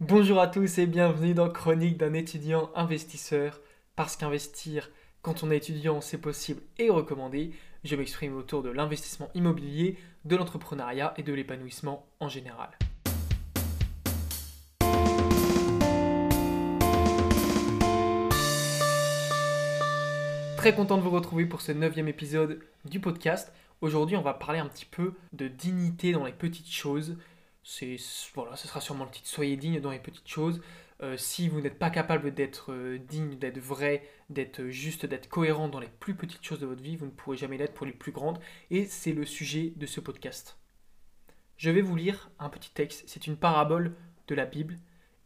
Bonjour à tous et bienvenue dans Chronique d'un étudiant investisseur. Parce qu'investir quand on est étudiant, c'est possible et recommandé. Je m'exprime autour de l'investissement immobilier, de l'entrepreneuriat et de l'épanouissement en général. Très content de vous retrouver pour ce neuvième épisode du podcast. Aujourd'hui, on va parler un petit peu de dignité dans les petites choses c'est voilà, ce sera sûrement le titre. Soyez digne dans les petites choses. Euh, si vous n'êtes pas capable d'être euh, digne, d'être vrai, d'être juste, d'être cohérent dans les plus petites choses de votre vie, vous ne pourrez jamais l'être pour les plus grandes. Et c'est le sujet de ce podcast. Je vais vous lire un petit texte. C'est une parabole de la Bible.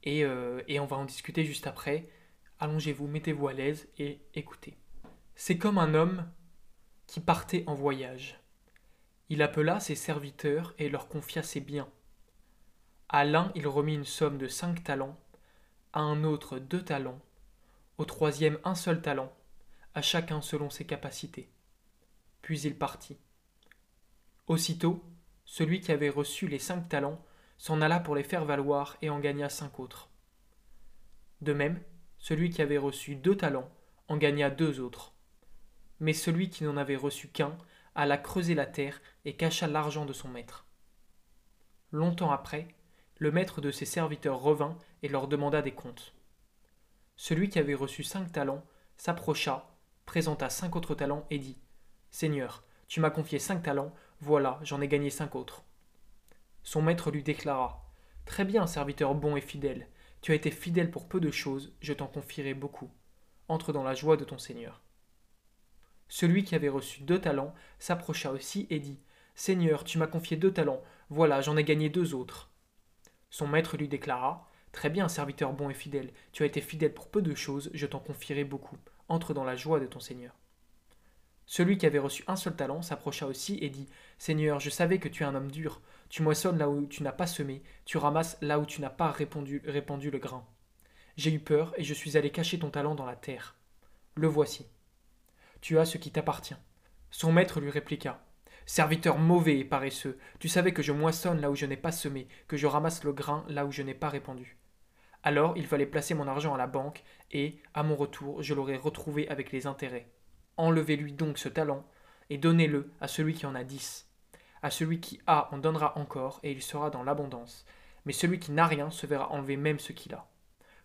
Et, euh, et on va en discuter juste après. Allongez-vous, mettez-vous à l'aise et écoutez. C'est comme un homme qui partait en voyage. Il appela ses serviteurs et leur confia ses biens. À l'un il remit une somme de cinq talents, à un autre deux talents, au troisième un seul talent, à chacun selon ses capacités. Puis il partit. Aussitôt, celui qui avait reçu les cinq talents s'en alla pour les faire valoir et en gagna cinq autres. De même, celui qui avait reçu deux talents en gagna deux autres. Mais celui qui n'en avait reçu qu'un alla creuser la terre et cacha l'argent de son maître. Longtemps après, le maître de ses serviteurs revint et leur demanda des comptes. Celui qui avait reçu cinq talents s'approcha, présenta cinq autres talents et dit Seigneur, tu m'as confié cinq talents, voilà, j'en ai gagné cinq autres. Son maître lui déclara Très bien, serviteur bon et fidèle, tu as été fidèle pour peu de choses, je t'en confierai beaucoup. Entre dans la joie de ton Seigneur. Celui qui avait reçu deux talents s'approcha aussi et dit Seigneur, tu m'as confié deux talents, voilà, j'en ai gagné deux autres. Son maître lui déclara Très bien, serviteur bon et fidèle, tu as été fidèle pour peu de choses, je t'en confierai beaucoup. Entre dans la joie de ton Seigneur. Celui qui avait reçu un seul talent s'approcha aussi et dit Seigneur, je savais que tu es un homme dur. Tu moissonnes là où tu n'as pas semé, tu ramasses là où tu n'as pas répandu, le grain. J'ai eu peur et je suis allé cacher ton talent dans la terre. Le voici. Tu as ce qui t'appartient. Son maître lui répliqua Serviteur mauvais et paresseux, tu savais que je moissonne là où je n'ai pas semé, que je ramasse le grain là où je n'ai pas répandu. Alors il fallait placer mon argent à la banque, et, à mon retour, je l'aurais retrouvé avec les intérêts. Enlevez-lui donc ce talent, et donnez-le à celui qui en a dix. À celui qui a, on donnera encore, et il sera dans l'abondance. Mais celui qui n'a rien se verra enlever même ce qu'il a.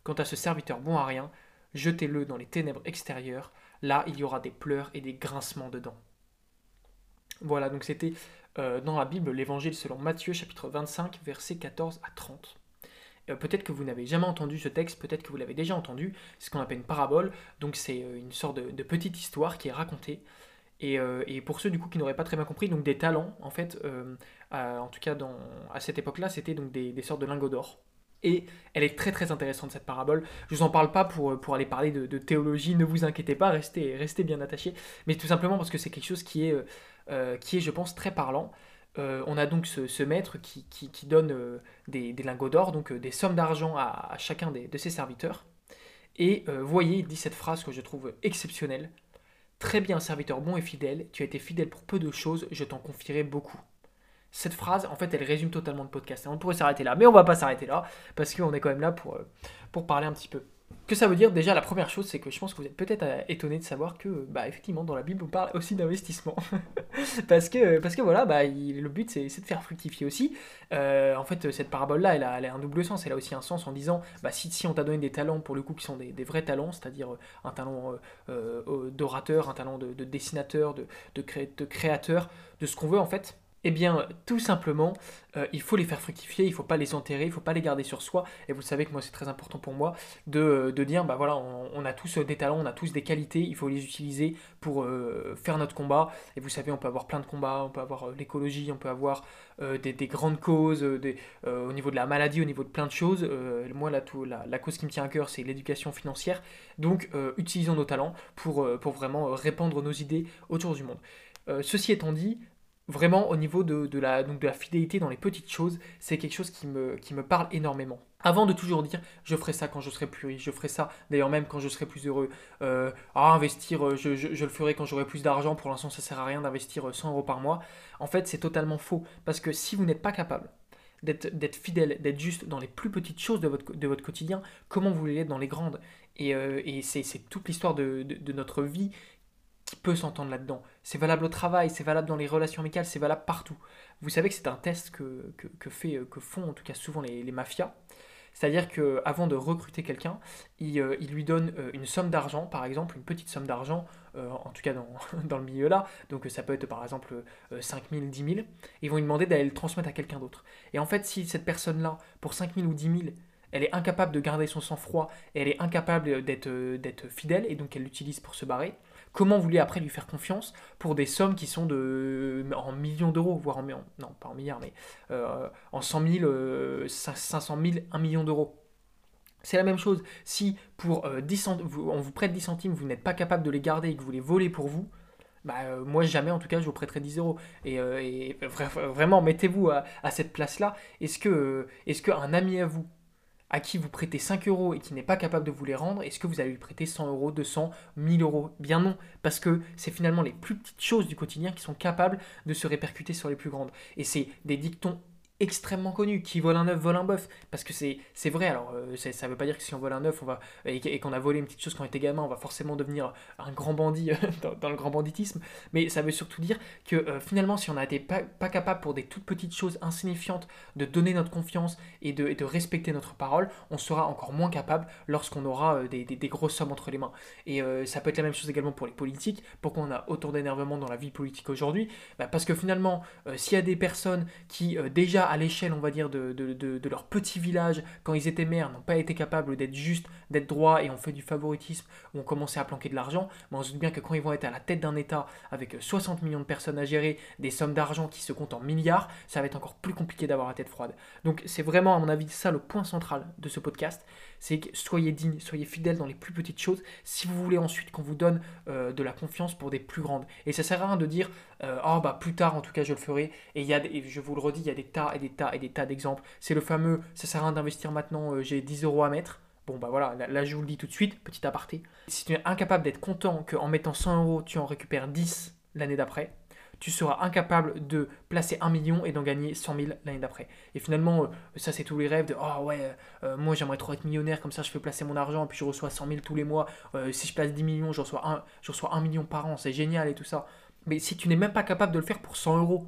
Quant à ce serviteur bon à rien, jetez-le dans les ténèbres extérieures, là il y aura des pleurs et des grincements dedans. Voilà, donc c'était euh, dans la Bible, l'évangile selon Matthieu, chapitre 25, versets 14 à 30. Euh, peut-être que vous n'avez jamais entendu ce texte, peut-être que vous l'avez déjà entendu, c'est ce qu'on appelle une parabole, donc c'est euh, une sorte de, petite histoire qui est racontée. Et, pour ceux du coup qui n'auraient pas très bien compris, donc des talents, en fait, en tout cas à cette époque-là, c'était donc des, sortes de lingots d'or. Et elle est très très intéressante cette parabole. Je vous en parle pas pour, aller parler de, théologie, ne vous inquiétez pas, restez bien attachés, mais tout simplement parce que c'est quelque chose qui est euh, qui est, je pense, très parlant. Euh, on a donc ce, maître qui, donne euh, des, lingots d'or, donc des sommes d'argent à, chacun de ses serviteurs. Et voyez, il dit cette phrase que je trouve exceptionnelle. Très bien, serviteur bon et fidèle, tu as été fidèle pour peu de choses, je t'en confierai beaucoup. Cette phrase, en fait, elle résume totalement le podcast. on pourrait s'arrêter là, mais on va pas s'arrêter là, parce qu'on est quand même là pour, pour parler un petit peu que ça veut dire déjà la première chose c'est que je pense que vous êtes peut-être euh, étonné de savoir que bah effectivement dans la Bible on parle aussi d'investissement. Parce que parce que voilà bah le but c'est, de faire fructifier aussi. Euh, en fait cette parabole là elle a, un double sens. Elle a aussi un sens en disant bah si, si on t'a donné des talents pour le coup qui sont des, vrais talents c'est-à-dire euh, un talent d'orateur un talent de, dessinateur de, de, de créateur de ce qu'on veut en fait eh bien, tout simplement, euh, il faut les faire fructifier, il ne faut pas les enterrer, il ne faut pas les garder sur soi. Et vous savez que moi, c'est très important pour moi de, euh, dire, bah voilà, on, a tous des talents, on a tous des qualités, il faut les utiliser pour euh, faire notre combat. Et vous savez, on peut avoir plein de combats, on peut avoir l'écologie, on peut avoir des, grandes causes, au niveau de la maladie, au niveau de plein de choses. moi, la, cause qui me tient à cœur, c'est l'éducation financière. Donc, utilisons nos talents pour, pour vraiment répandre nos idées autour du monde. ceci étant dit, vraiment au niveau de, la, donc de la fidélité dans les petites choses, c'est quelque chose qui me, qui me parle énormément. Avant de toujours dire je ferai ça quand je serai plus riche, je ferai ça d'ailleurs même quand je serai plus heureux, euh, ah, investir, euh, je, je, le ferai quand j'aurai plus d'argent, pour l'instant ça sert à rien d'investir 100 euh, euros par mois. En fait c'est totalement faux, parce que si vous n'êtes pas capable d'être fidèle, d'être juste dans les plus petites choses de votre, de votre quotidien, comment vous voulez l'être dans les grandes? Et, et c'est toute l'histoire de, de, notre vie qui peut s'entendre là-dedans. C'est valable au travail, c'est valable dans les relations amicales, c'est valable partout. Vous savez que c'est un test que, que, fait, que font en tout cas souvent les, mafias. C'est-à-dire qu'avant de recruter quelqu'un, il, euh, lui donne euh, une somme d'argent, par exemple, une petite somme d'argent, euh, en tout cas dans, dans, le milieu là, donc ça peut être par exemple 5 000, 10 000, ils vont lui demander d'aller le transmettre à quelqu'un d'autre. Et en fait, si cette personne-là, pour 5 000 ou 10 000, elle est incapable de garder son sang-froid, elle est incapable d'être fidèle, et donc elle l'utilise pour se barrer, Comment voulez après lui faire confiance pour des sommes qui sont de, en millions d'euros, voire en, non pas en milliards, mais euh, en 100 000, 500 000, 1 million d'euros c'est la même chose. Si pour 10 euh, on vous prête 10 centimes, vous n'êtes pas capable de les garder et que vous les volez pour vous, bah, euh, moi jamais en tout cas je vous prêterai 10 euros. Et, vraiment, mettez-vous à, cette place-là. Est-ce qu'un ami à vous à qui vous prêtez 5 euros et qui n'est pas capable de vous les rendre, est-ce que vous allez lui prêter 100 euros, 200, 1000 euros? Bien non, parce que c'est finalement les plus petites choses du quotidien qui sont capables de se répercuter sur les plus grandes. Et c'est des dictons extrêmement connu. Qui vole un œuf, vole un bœuf. Parce que c'est, vrai, alors euh, ça veut pas dire que si on vole un œuf on va, et, qu'on a volé une petite chose quand on était gamin, on va forcément devenir un grand bandit dans, le grand banditisme. Mais ça veut surtout dire que euh, finalement, si on n'a été pas, pas, capable pour des toutes petites choses insignifiantes de donner notre confiance et de, de respecter notre parole, on sera encore moins capable lorsqu'on aura euh, des, des, grosses sommes entre les mains. Et ça peut être la même chose également pour les politiques. Pourquoi on a autant d'énervement dans la vie politique aujourd'hui? Bah, Parce que finalement, s'il y a des personnes qui déjà à l'échelle, on va dire, de, de, leur petit village, quand ils étaient maires, n'ont pas été capables d'être justes, d'être droits et ont fait du favoritisme, ont commencé à planquer de l'argent, mais on se doute bien que quand ils vont être à la tête d'un État avec 60 millions de personnes à gérer, des sommes d'argent qui se comptent en milliards, ça va être encore plus compliqué d'avoir la tête froide. Donc c'est vraiment, à mon avis, ça le point central de ce podcast, c'est que soyez dignes, soyez fidèles dans les plus petites choses, si vous voulez ensuite qu'on vous donne euh, de la confiance pour des plus grandes. Et ça sert à rien de dire, euh, oh bah plus tard en tout cas je le ferai, et, y a, je vous le redis, il y a des tas et des tas et des tas d'exemples. C'est le fameux, ça sert à rien d'investir maintenant, euh, j'ai 10 euros à mettre. Bon bah voilà, là, je vous le dis tout de suite, petit aparté. Si tu es incapable d'être content qu'en mettant 100 euros tu en récupères 10 l'année d'après, tu seras incapable de placer 1 million et d'en gagner 100 000 l'année d'après. Et finalement, euh, ça c'est tous les rêves de oh ouais, moi j'aimerais trop être millionnaire, comme ça je fais placer mon argent puis je reçois 100 000 tous les mois. Si je place 10 millions, je reçois, 1, je reçois 1 million par an, c'est génial et tout ça. Mais si tu n'es même pas capable de le faire pour 100 euros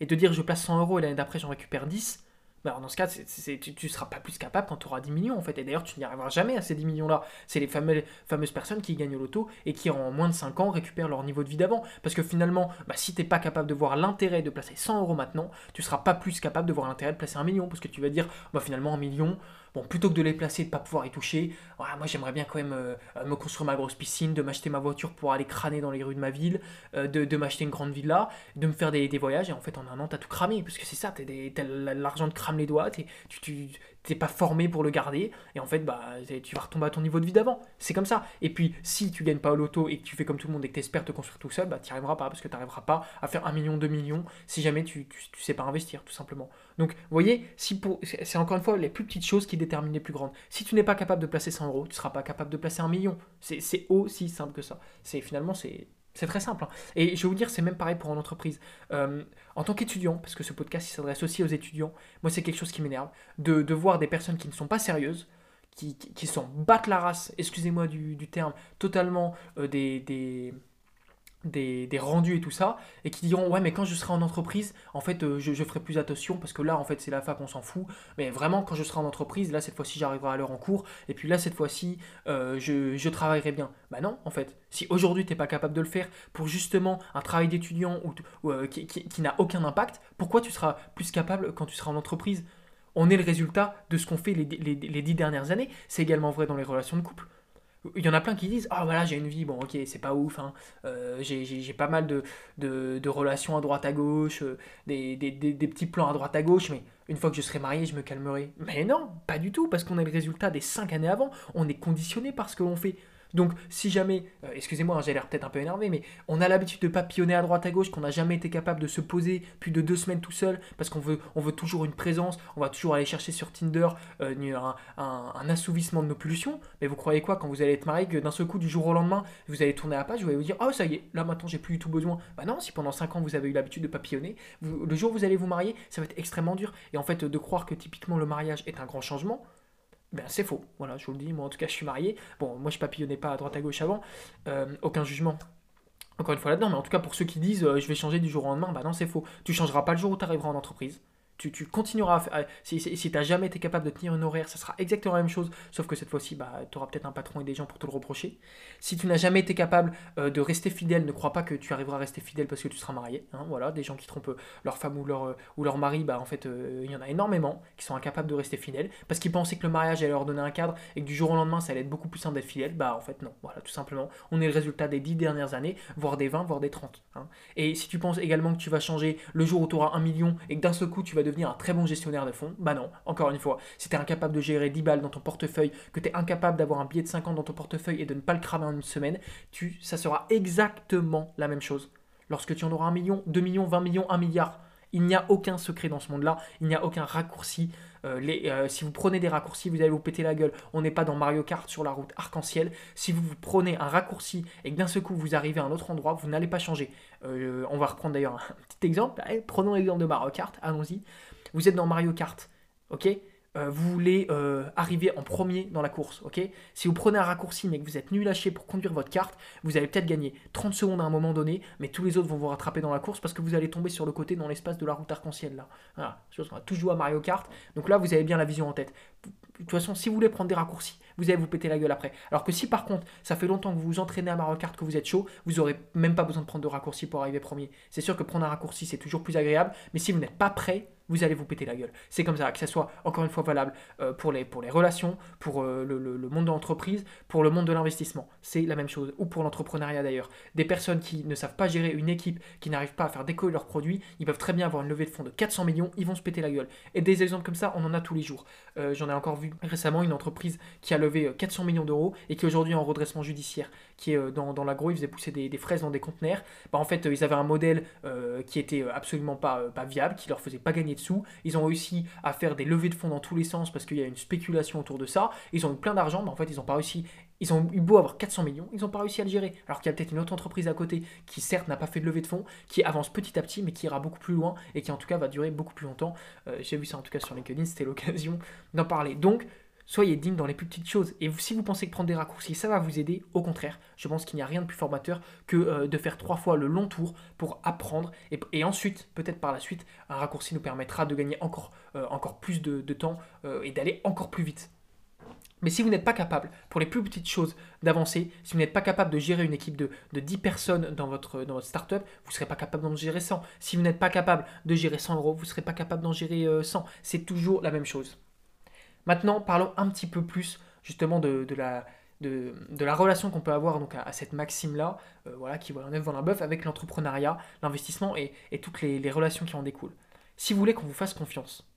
et de dire je place 100 euros et l'année d'après j'en récupère 10, bah, dans ce cas, tu ne seras pas plus capable quand tu auras 10 millions en fait. Et d'ailleurs, tu n'y arriveras jamais à ces 10 millions-là. C'est les fameuses personnes qui gagnent au loto et qui en moins de 5 ans récupèrent leur niveau de vie d'avant. Parce que finalement, bah, si tu n'es pas capable de voir l'intérêt de placer 100 euros maintenant, tu ne seras pas plus capable de voir l'intérêt de placer un million. Parce que tu vas dire, bah, finalement, un million, Bon, plutôt que de les placer de pas pouvoir y toucher, moi j'aimerais bien quand même euh, me construire ma grosse piscine, de m'acheter ma voiture pour aller crâner dans les rues de ma ville, euh, de, m'acheter une grande villa, de me faire des, voyages, et en fait en un an t'as tout cramé, parce que c'est ça, t'as l'argent te crame les doigts, tu, tu, t'es pas formé pour le garder, et en fait, bah, tu vas retomber à ton niveau de vie d'avant. C'est comme ça. Et puis, si tu gagnes pas au loto et que tu fais comme tout le monde et que tu espères te construire tout seul, bah, tu n'y arriveras pas, parce que tu n'arriveras pas à faire un million, deux millions, si jamais tu, tu, sais pas investir, tout simplement. Donc, vous voyez, si c'est encore une fois les plus petites choses qui déterminent les plus grandes. Si tu n'es pas capable de placer 100 euros, tu seras pas capable de placer un million. C'est aussi simple que ça. C'est finalement, c'est c'est très simple. Hein. Et je vais vous dire, c'est même pareil pour une entreprise. Euh, en tant qu'étudiant, parce que ce podcast s'adresse aussi aux étudiants, moi c'est quelque chose qui m'énerve, de, de, voir des personnes qui ne sont pas sérieuses, qui, qui, s'en battent la race, excusez-moi du, terme, totalement euh, des, des, rendus et tout ça, et qui diront ouais mais quand je serai en entreprise, en fait euh, je, ferai plus attention parce que là en fait c'est la fac on s'en fout, mais vraiment quand je serai en entreprise, là cette fois-ci j'arriverai à l'heure en cours, et puis là cette fois-ci euh, je, travaillerai bien. Bah non en fait, si aujourd'hui tu n'es pas capable de le faire pour justement un travail d'étudiant euh, qui, n'a aucun impact, pourquoi tu seras plus capable quand tu seras en entreprise? On est le résultat de ce qu'on fait les, les dix dernières années, c'est également vrai dans les relations de couple. Il y en a plein qui disent Ah, voilà, j'ai une vie, bon, ok, c'est pas ouf, hein. Euh, j'ai pas mal de, relations à droite à gauche, euh, des, petits plans à droite à gauche, mais une fois que je serai marié, je me calmerai. Mais non, pas du tout, parce qu'on est le résultat des cinq années avant. On est conditionné par ce que l'on fait. Donc, si jamais, euh, excusez-moi, hein, j'ai l'air peut-être un peu énervé, mais on a l'habitude de papillonner à droite à gauche, qu'on n'a jamais été capable de se poser plus de deux semaines tout seul, parce qu'on veut, on veut toujours une présence, on va toujours aller chercher sur Tinder euh, un, assouvissement de nos pulsions. Mais vous croyez quoi quand vous allez être marié que d'un seul coup, du jour au lendemain, vous allez tourner la page, vous allez vous dire, oh ça y est, là maintenant j'ai plus du tout besoin. Bah non, si pendant cinq ans vous avez eu l'habitude de papillonner, le jour où vous allez vous marier, ça va être extrêmement dur. Et en fait, de croire que typiquement le mariage est un grand changement, ben, c'est faux. Voilà, je vous le dis, moi en tout cas je suis marié. Bon, moi je papillonnais pas à droite à gauche avant, euh, aucun jugement. Encore une fois là-dedans, mais en tout cas pour ceux qui disent euh, je vais changer du jour au lendemain, bah non c'est faux. Tu changeras pas le jour où tu arriveras en entreprise tu, continueras à faire. Si, tu n'as jamais été capable de tenir une horaire, ça sera exactement la même chose, sauf que cette fois-ci, bah, tu auras peut-être un patron et des gens pour te le reprocher. Si tu n'as jamais été capable euh, de rester fidèle, ne crois pas que tu arriveras à rester fidèle parce que tu seras marié. Hein, voilà, des gens qui trompent leur femme ou leur, ou leur mari, bah, en fait, euh, il y en a énormément qui sont incapables de rester fidèles parce qu'ils pensaient que le mariage allait leur donner un cadre et que du jour au lendemain, ça allait être beaucoup plus simple d'être fidèle. Bah, en fait, non. Voilà, tout simplement. On est le résultat des 10 dernières années, voire des 20, voire des 30. Hein. Et si tu penses également que tu vas changer le jour où tu auras un million et que d'un seul coup, tu vas devenir un très bon gestionnaire de fonds Bah non, encore une fois, si tu incapable de gérer 10 balles dans ton portefeuille, que tu es incapable d'avoir un billet de 50 dans ton portefeuille et de ne pas le cramer en une semaine, tu, ça sera exactement la même chose. Lorsque tu en auras un million, 2 millions, 20 millions, 1 milliard, il n'y a aucun secret dans ce monde-là, il n'y a aucun raccourci. Euh, euh, si vous prenez des raccourcis, vous allez vous péter la gueule. On n'est pas dans Mario Kart sur la route arc-en-ciel. Si vous, vous prenez un raccourci et que d'un seul coup vous arrivez à un autre endroit, vous n'allez pas changer. Euh, on va reprendre d'ailleurs un petit exemple. prenons l'exemple de Mario Kart, allons-y. Vous êtes dans Mario Kart, ok? Euh, vous voulez euh, arriver en premier dans la course, ok? Si vous prenez un raccourci mais que vous êtes nul à chier pour conduire votre carte, vous allez peut-être gagner 30 secondes à un moment donné, mais tous les autres vont vous rattraper dans la course parce que vous allez tomber sur le côté dans l'espace de la route arc-en-ciel là. Voilà, on va tous jouer à Mario Kart, donc là vous avez bien la vision en tête. De toute façon, si vous voulez prendre des raccourcis, vous allez vous péter la gueule après. Alors que si par contre, ça fait longtemps que vous vous entraînez à Mario Kart, que vous êtes chaud, vous aurez même pas besoin de prendre de raccourcis pour arriver premier. C'est sûr que prendre un raccourci c'est toujours plus agréable, mais si vous n'êtes pas prêt, vous allez vous péter la gueule. C'est comme ça, que ce soit encore une fois valable euh, pour, les, pour les relations, pour euh, le, monde de l'entreprise, pour le monde de l'investissement. C'est la même chose, ou pour l'entrepreneuriat d'ailleurs. Des personnes qui ne savent pas gérer une équipe, qui n'arrivent pas à faire décoller leurs produits, ils peuvent très bien avoir une levée de fonds de 400 millions, ils vont se péter la gueule. Et des exemples comme ça, on en a tous les jours. Euh, j'en ai encore vu récemment une entreprise qui a levé 400 millions d'euros et qui aujourd'hui est en redressement judiciaire, qui est dans, dans l'agro, ils faisaient pousser des, fraises dans des conteneurs. Bah, en fait, ils avaient un modèle qui était absolument pas, pas viable, qui leur faisait pas gagner de sous. Ils ont réussi à faire des levées de fonds dans tous les sens parce qu'il y a une spéculation autour de ça. Ils ont eu plein d'argent, mais en fait, ils n'ont pas réussi. Ils ont eu beau avoir 400 millions, ils n'ont pas réussi à le gérer. Alors qu'il y a peut-être une autre entreprise à côté qui, certes, n'a pas fait de levée de fonds, qui avance petit à petit, mais qui ira beaucoup plus loin et qui, en tout cas, va durer beaucoup plus longtemps. Euh, j'ai vu ça, en tout cas, sur LinkedIn, c'était l'occasion d'en parler. Donc, Soyez digne dans les plus petites choses. Et si vous pensez que prendre des raccourcis, ça va vous aider, au contraire, je pense qu'il n'y a rien de plus formateur que euh, de faire trois fois le long tour pour apprendre. Et, ensuite, peut-être par la suite, un raccourci nous permettra de gagner encore, euh, plus de, temps euh, et d'aller encore plus vite. Mais si vous n'êtes pas capable, pour les plus petites choses, d'avancer, si vous n'êtes pas capable de gérer une équipe de, de 10 personnes dans votre, dans votre startup, vous ne serez pas capable d'en gérer 100. Si vous n'êtes pas capable de gérer 100 euros, vous ne serez pas capable d'en gérer 100. C'est toujours la même chose. Maintenant, parlons un petit peu plus justement de, la, relation qu'on peut avoir donc à, cette maxime-là, euh, voilà, qui voit un œuf dans bœuf avec l'entrepreneuriat, l'investissement et, toutes les, relations qui en découlent. Si vous voulez qu'on vous fasse confiance,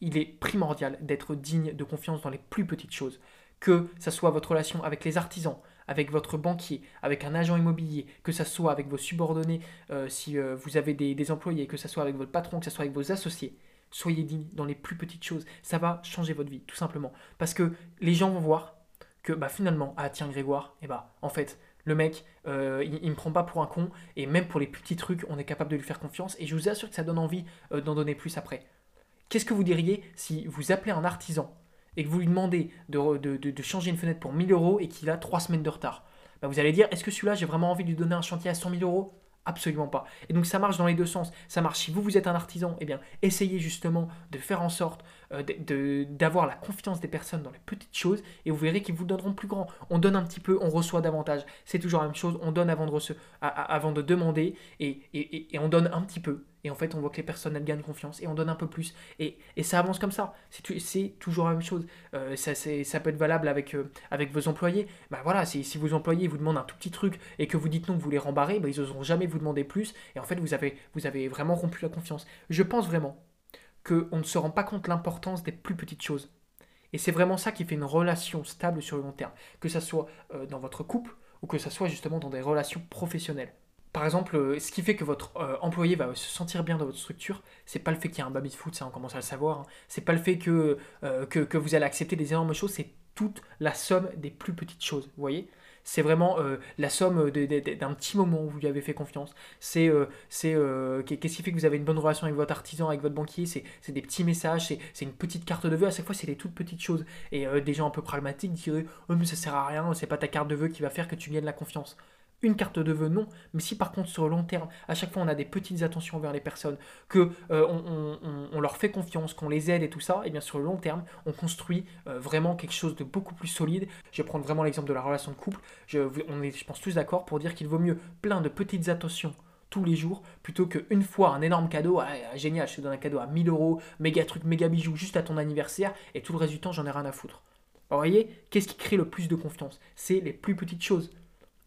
il est primordial d'être digne de confiance dans les plus petites choses. Que ce soit votre relation avec les artisans, avec votre banquier, avec un agent immobilier, que ce soit avec vos subordonnés, euh, si euh, vous avez des, des employés, que ce soit avec votre patron, que ce soit avec vos associés soyez digne dans les plus petites choses. Ça va changer votre vie, tout simplement. Parce que les gens vont voir que bah, finalement, ah tiens Grégoire, et eh bah en fait, le mec, euh, il, ne me prend pas pour un con, et même pour les petits trucs, on est capable de lui faire confiance, et je vous assure que ça donne envie euh, d'en donner plus après. Qu'est-ce que vous diriez si vous appelez un artisan et que vous lui demandez de, changer une fenêtre pour 1000 euros et qu'il a 3 semaines de retard? Bah, Vous allez dire, est-ce que celui-là, j'ai vraiment envie de lui donner un chantier à 100 000 euros? Absolument pas. Et donc ça marche dans les deux sens. Ça marche si vous, vous êtes un artisan, eh bien, essayez justement de faire en sorte d'avoir la confiance des personnes dans les petites choses et vous verrez qu'ils vous donneront plus grand. On donne un petit peu, on reçoit davantage. C'est toujours la même chose. On donne avant de, avant de demander et, et on donne un petit peu. Et en fait, on voit que les personnes, elles gagnent confiance et on donne un peu plus. Et, et ça avance comme ça. C'est toujours la même chose. Euh, ça, ça peut être valable avec, euh, avec vos employés. Bah voilà, si, vos employés vous demandent un tout petit truc et que vous dites non, vous les rembarrez, bah, ils n'oseront jamais vous demander plus. Et en fait, vous avez, vous avez vraiment rompu la confiance. Je pense vraiment qu'on ne se rend pas compte l'importance des plus petites choses. Et c'est vraiment ça qui fait une relation stable sur le long terme, que ce soit euh, dans votre couple ou que ce soit justement dans des relations professionnelles. Par exemple, euh, ce qui fait que votre euh, employé va se sentir bien dans votre structure, c'est pas le fait qu'il y a un baby foot, ça on commence à le savoir. Hein. C'est pas le fait que, que, que, vous allez accepter des énormes choses, c'est toute la somme des plus petites choses. Vous voyez c'est vraiment euh, la somme d'un petit moment où vous lui avez fait confiance. C'est euh, euh, qu'est-ce qui fait que vous avez une bonne relation avec votre artisan, avec votre banquier? C'est des petits messages, c'est une petite carte de vœux. À chaque fois, c'est des toutes petites choses. Et des gens un peu pragmatiques diraient Oh, mais ça sert à rien, c'est pas ta carte de vœux qui va faire que tu gagnes la confiance une carte de vœux, non. Mais si par contre sur le long terme, à chaque fois on a des petites attentions envers les personnes, que euh, on, leur fait confiance, qu'on les aide et tout ça, et eh bien sur le long terme, on construit euh, vraiment quelque chose de beaucoup plus solide. Je vais prendre vraiment l'exemple de la relation de couple. Je, on est, je pense, tous d'accord pour dire qu'il vaut mieux plein de petites attentions tous les jours plutôt qu'une fois un énorme cadeau, ah, génial, je te donne un cadeau à 1000 euros, méga truc, méga bijou juste à ton anniversaire, et tout le reste du temps, j'en ai rien à foutre. vous voyez, qu'est-ce qui crée le plus de confiance? C'est les plus petites choses.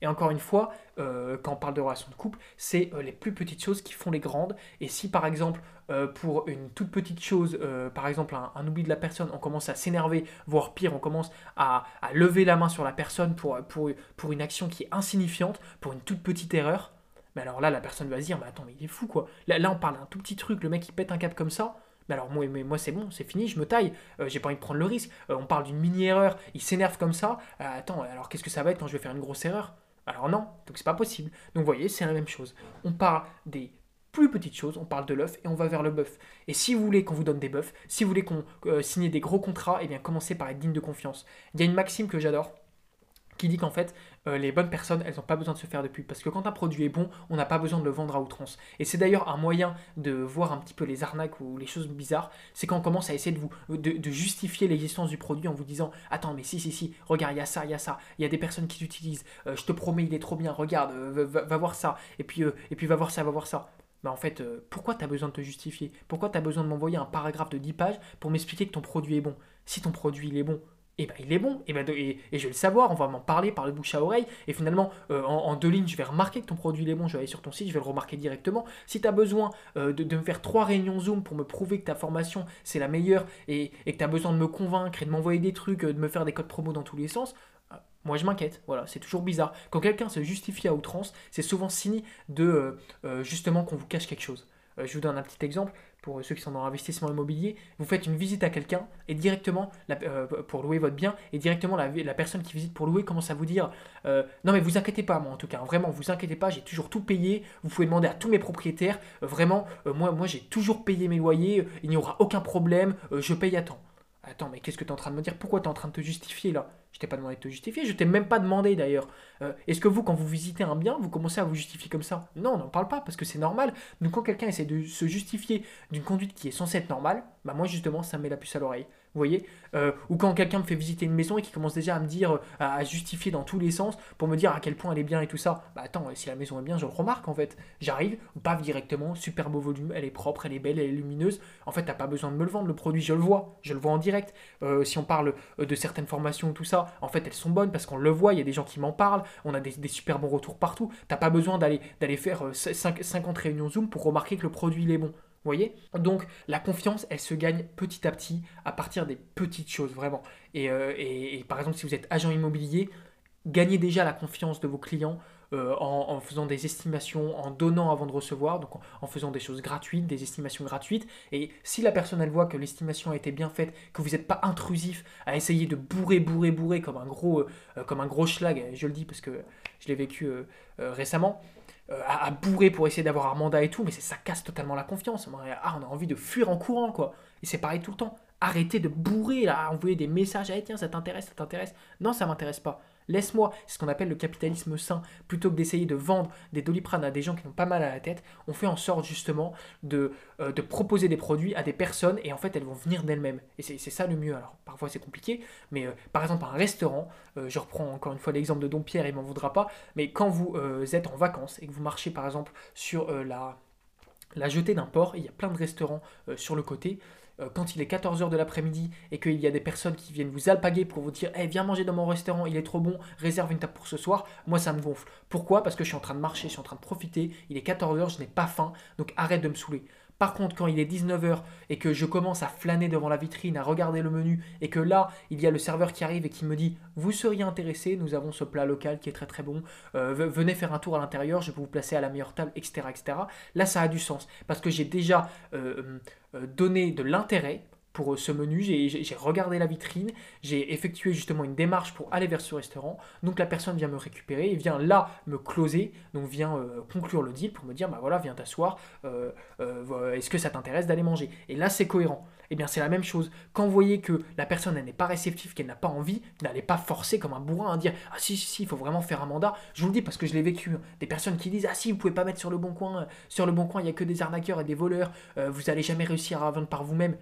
Et encore une fois, euh, quand on parle de relation de couple, c'est euh, les plus petites choses qui font les grandes. Et si par exemple, euh, pour une toute petite chose, par exemple un, oubli de la personne, on commence à s'énerver, voire pire, on commence à, lever la main sur la personne pour, pour, pour, une action qui est insignifiante, pour une toute petite erreur, mais alors là, la personne va se dire, mais attends, mais il est fou quoi. Là, on parle d'un tout petit truc, le mec il pète un cap comme ça. Mais alors moi, moi c'est bon, c'est fini, je me taille, j'ai pas envie de prendre le risque. on parle d'une mini erreur, il s'énerve comme ça. attends, alors qu'est-ce que ça va être quand je vais faire une grosse erreur? Alors non, donc c'est pas possible. Donc vous voyez, c'est la même chose. On parle des plus petites choses, on parle de l'œuf et on va vers le bœuf. Et si vous voulez qu'on vous donne des bœufs, si vous voulez qu'on euh, signe des gros contrats, eh bien commencez par être digne de confiance. Il y a une maxime que j'adore, qui dit qu'en fait, euh, les bonnes personnes, elles n'ont pas besoin de se faire de pub. Parce que quand un produit est bon, on n'a pas besoin de le vendre à outrance. Et c'est d'ailleurs un moyen de voir un petit peu les arnaques ou les choses bizarres, c'est quand on commence à essayer de, vous, de, justifier l'existence du produit en vous disant Attends, mais si, si, si, regarde, il y a ça, il y a ça, il y a des personnes qui l'utilisent, euh, je te promets, il est trop bien, regarde, euh, va, voir ça, et puis, et puis va voir ça, va voir ça. Mais en fait, pourquoi tu as besoin de te justifier? Pourquoi tu as besoin de m'envoyer un paragraphe de 10 pages pour m'expliquer que ton produit est bon? Si ton produit il est bon, et eh ben, il est bon, et, ben, et, je vais le savoir, on va m'en parler par le bouche à oreille, et finalement, euh, en, deux lignes, je vais remarquer que ton produit est bon, je vais aller sur ton site, je vais le remarquer directement. Si tu as besoin euh, de, me faire trois réunions Zoom pour me prouver que ta formation, c'est la meilleure, et, que tu as besoin de me convaincre et de m'envoyer des trucs, euh, de me faire des codes promo dans tous les sens, moi je m'inquiète, voilà, c'est toujours bizarre. Quand quelqu'un se justifie à outrance, c'est souvent signe de justement qu'on vous cache quelque chose. je vous donne un petit exemple pour ceux qui sont dans l'investissement immobilier, vous faites une visite à quelqu'un et directement, euh, pour louer votre bien, et directement la, personne qui visite pour louer commence à vous dire euh, Non, mais vous inquiétez pas, moi en tout cas, vraiment, vous inquiétez pas, j'ai toujours tout payé, vous pouvez demander à tous mes propriétaires, euh, vraiment, moi, moi j'ai toujours payé mes loyers, il n'y aura aucun problème, je paye à temps. Attends, mais qu'est-ce que tu es en train de me dire? Pourquoi tu es en train de te justifier là? Je t'ai pas demandé de te justifier, je t'ai même pas demandé d'ailleurs. Euh, est-ce que vous, quand vous visitez un bien, vous commencez à vous justifier comme ça? Non, on n'en parle pas parce que c'est normal. Donc quand quelqu'un essaie de se justifier d'une conduite qui est censée être normale, bah moi justement ça me met la puce à l'oreille. Vous voyez euh, Ou quand quelqu'un me fait visiter une maison et qui commence déjà à me dire, à justifier dans tous les sens pour me dire à quel point elle est bien et tout ça. Bah attends, si la maison est bien, je le remarque en fait. J'arrive, paf directement, super beau volume, elle est propre, elle est belle, elle est lumineuse. En fait, t'as pas besoin de me le vendre, le produit, je le vois. Je le vois en direct. Euh, si on parle euh, de certaines formations, tout ça, en fait, elles sont bonnes parce qu'on le voit, il y a des gens qui m'en parlent, on a des, super bons retours partout. T'as pas besoin d'aller faire 50 réunions Zoom pour remarquer que le produit il est bon voyez? Donc la confiance, elle se gagne petit à petit à partir des petites choses, vraiment. Euh, et, par exemple, si vous êtes agent immobilier, gagnez déjà la confiance de vos clients euh, en, faisant des estimations, en donnant avant de recevoir, donc en, faisant des choses gratuites, des estimations gratuites. Et si la personne, elle voit que l'estimation a été bien faite, que vous n'êtes pas intrusif à essayer de bourrer, bourrer, bourrer comme un gros, euh, comme un gros schlag, je le dis parce que je l'ai vécu récemment, euh, à, bourrer pour essayer d'avoir un mandat et tout, mais ça casse totalement la confiance. Ah, on a envie de fuir en courant, quoi. Et c'est pareil tout le temps. Arrêtez de bourrer, là, envoyer des messages. Ah, tiens, ça t'intéresse, ça t'intéresse. Non, ça m'intéresse pas. Laisse-moi, c'est ce qu'on appelle le capitalisme sain. Plutôt que d'essayer de vendre des doliprane à des gens qui n'ont pas mal à la tête, on fait en sorte justement de, euh, proposer des produits à des personnes et en fait elles vont venir d'elles-mêmes. Et c'est ça le mieux. Alors parfois c'est compliqué, mais euh, par exemple un restaurant, euh, je reprends encore une fois l'exemple de Don Pierre, il m'en voudra pas, mais quand vous êtes en vacances et que vous marchez par exemple sur la la jetée d'un port, il y a plein de restaurants sur le côté. Euh, quand il est 14h de l'après-midi et qu'il y a des personnes qui viennent vous alpaguer pour vous dire hey, viens manger dans mon restaurant, il est trop bon, réserve une table pour ce soir, moi ça me gonfle. Pourquoi? Parce que je suis en train de marcher, je suis en train de profiter, il est 14h, je n'ai pas faim, donc arrête de me saouler. Par contre, quand il est 19h et que je commence à flâner devant la vitrine, à regarder le menu, et que là, il y a le serveur qui arrive et qui me dit Vous seriez intéressé, nous avons ce plat local qui est très très bon, euh, venez faire un tour à l'intérieur, je peux vous placer à la meilleure table, etc. etc. Là, ça a du sens parce que j'ai déjà euh, euh, donné de l'intérêt pour ce menu, j'ai regardé la vitrine, j'ai effectué justement une démarche pour aller vers ce restaurant. Donc la personne vient me récupérer et vient là me closer, donc vient euh, conclure le deal pour me dire bah voilà, viens t'asseoir, euh, euh, est-ce que ça t'intéresse d'aller manger? Et là c'est cohérent. Et eh bien c'est la même chose. Quand vous voyez que la personne n'est pas réceptive, qu'elle n'a pas envie, n'allez pas forcer comme un bourrin à dire ah si si si, il faut vraiment faire un mandat. Je vous le dis parce que je l'ai vécu. Hein. Des personnes qui disent ah si vous pouvez pas mettre sur le bon coin, sur le bon coin il y a que des arnaqueurs et des voleurs, vous allez jamais réussir à vendre par vous-même.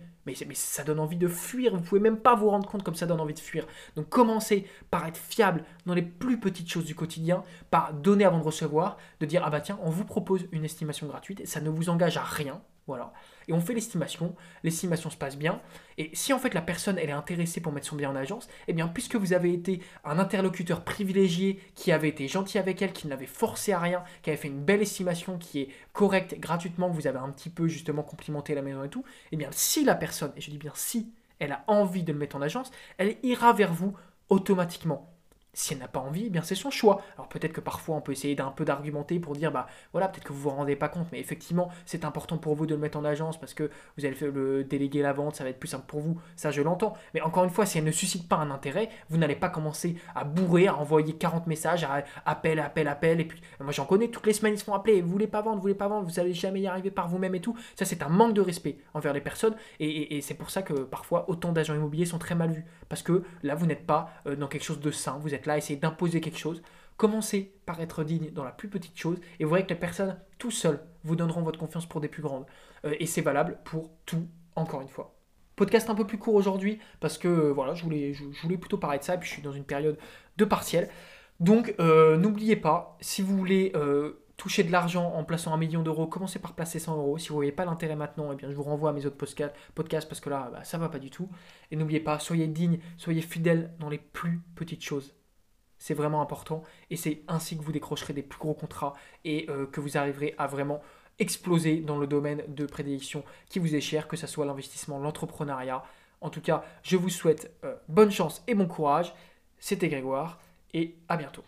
Mais, ça donne envie de fuir, vous pouvez même pas vous rendre compte comme ça donne envie de fuir. Donc commencez par être fiable dans les plus petites choses du quotidien, par donner avant de recevoir, de dire ah bah tiens, on vous propose une estimation gratuite, et ça ne vous engage à rien, voilà. Et on fait l'estimation, l'estimation se passe bien. Et si en fait la personne elle est intéressée pour mettre son bien en agence, eh bien puisque vous avez été un interlocuteur privilégié qui avait été gentil avec elle, qui ne l'avait forcé à rien, qui avait fait une belle estimation qui est correcte gratuitement, vous avez un petit peu justement complimenté la maison et tout, eh bien si la personne, et je dis bien si, elle a envie de le mettre en agence, elle ira vers vous automatiquement. Si elle n'a pas envie, eh bien c'est son choix. Alors peut-être que parfois on peut essayer d'un peu d'argumenter pour dire bah voilà peut-être que vous vous rendez pas compte, mais effectivement c'est important pour vous de le mettre en agence parce que vous allez le déléguer la vente, ça va être plus simple pour vous. Ça je l'entends. Mais encore une fois, si elle ne suscite pas un intérêt, vous n'allez pas commencer à bourrer, à envoyer 40 messages, à appel, appel, appel. Et puis moi j'en connais toutes les semaines ils se font appeler. Vous voulez pas vendre, vous voulez pas vendre, vous allez jamais y arriver par vous-même et tout. Ça c'est un manque de respect envers les personnes et, et c'est pour ça que parfois autant d'agents immobiliers sont très mal vus parce que là vous n'êtes pas euh, dans quelque chose de sain. Vous êtes là à essayer d'imposer quelque chose. Commencez par être digne dans la plus petite chose et vous verrez que les personnes tout seuls vous donneront votre confiance pour des plus grandes. Euh, et c'est valable pour tout, encore une fois. Podcast un peu plus court aujourd'hui parce que euh, voilà, je voulais, je, voulais plutôt parler de ça et puis je suis dans une période de partiel. Donc n'oubliez pas, si vous voulez toucher de l'argent en plaçant un million d'euros, commencez par placer 100 euros. Si vous ne voyez pas l'intérêt maintenant, eh bien, je vous renvoie à mes autres podcasts parce que là, bah, ça va pas du tout. Et n'oubliez pas, soyez digne, soyez fidèle dans les plus petites choses. C'est vraiment important et c'est ainsi que vous décrocherez des plus gros contrats et euh, que vous arriverez à vraiment exploser dans le domaine de prédilection qui vous est cher, que ce soit l'investissement, l'entrepreneuriat. En tout cas, je vous souhaite euh, bonne chance et bon courage. C'était Grégoire et à bientôt.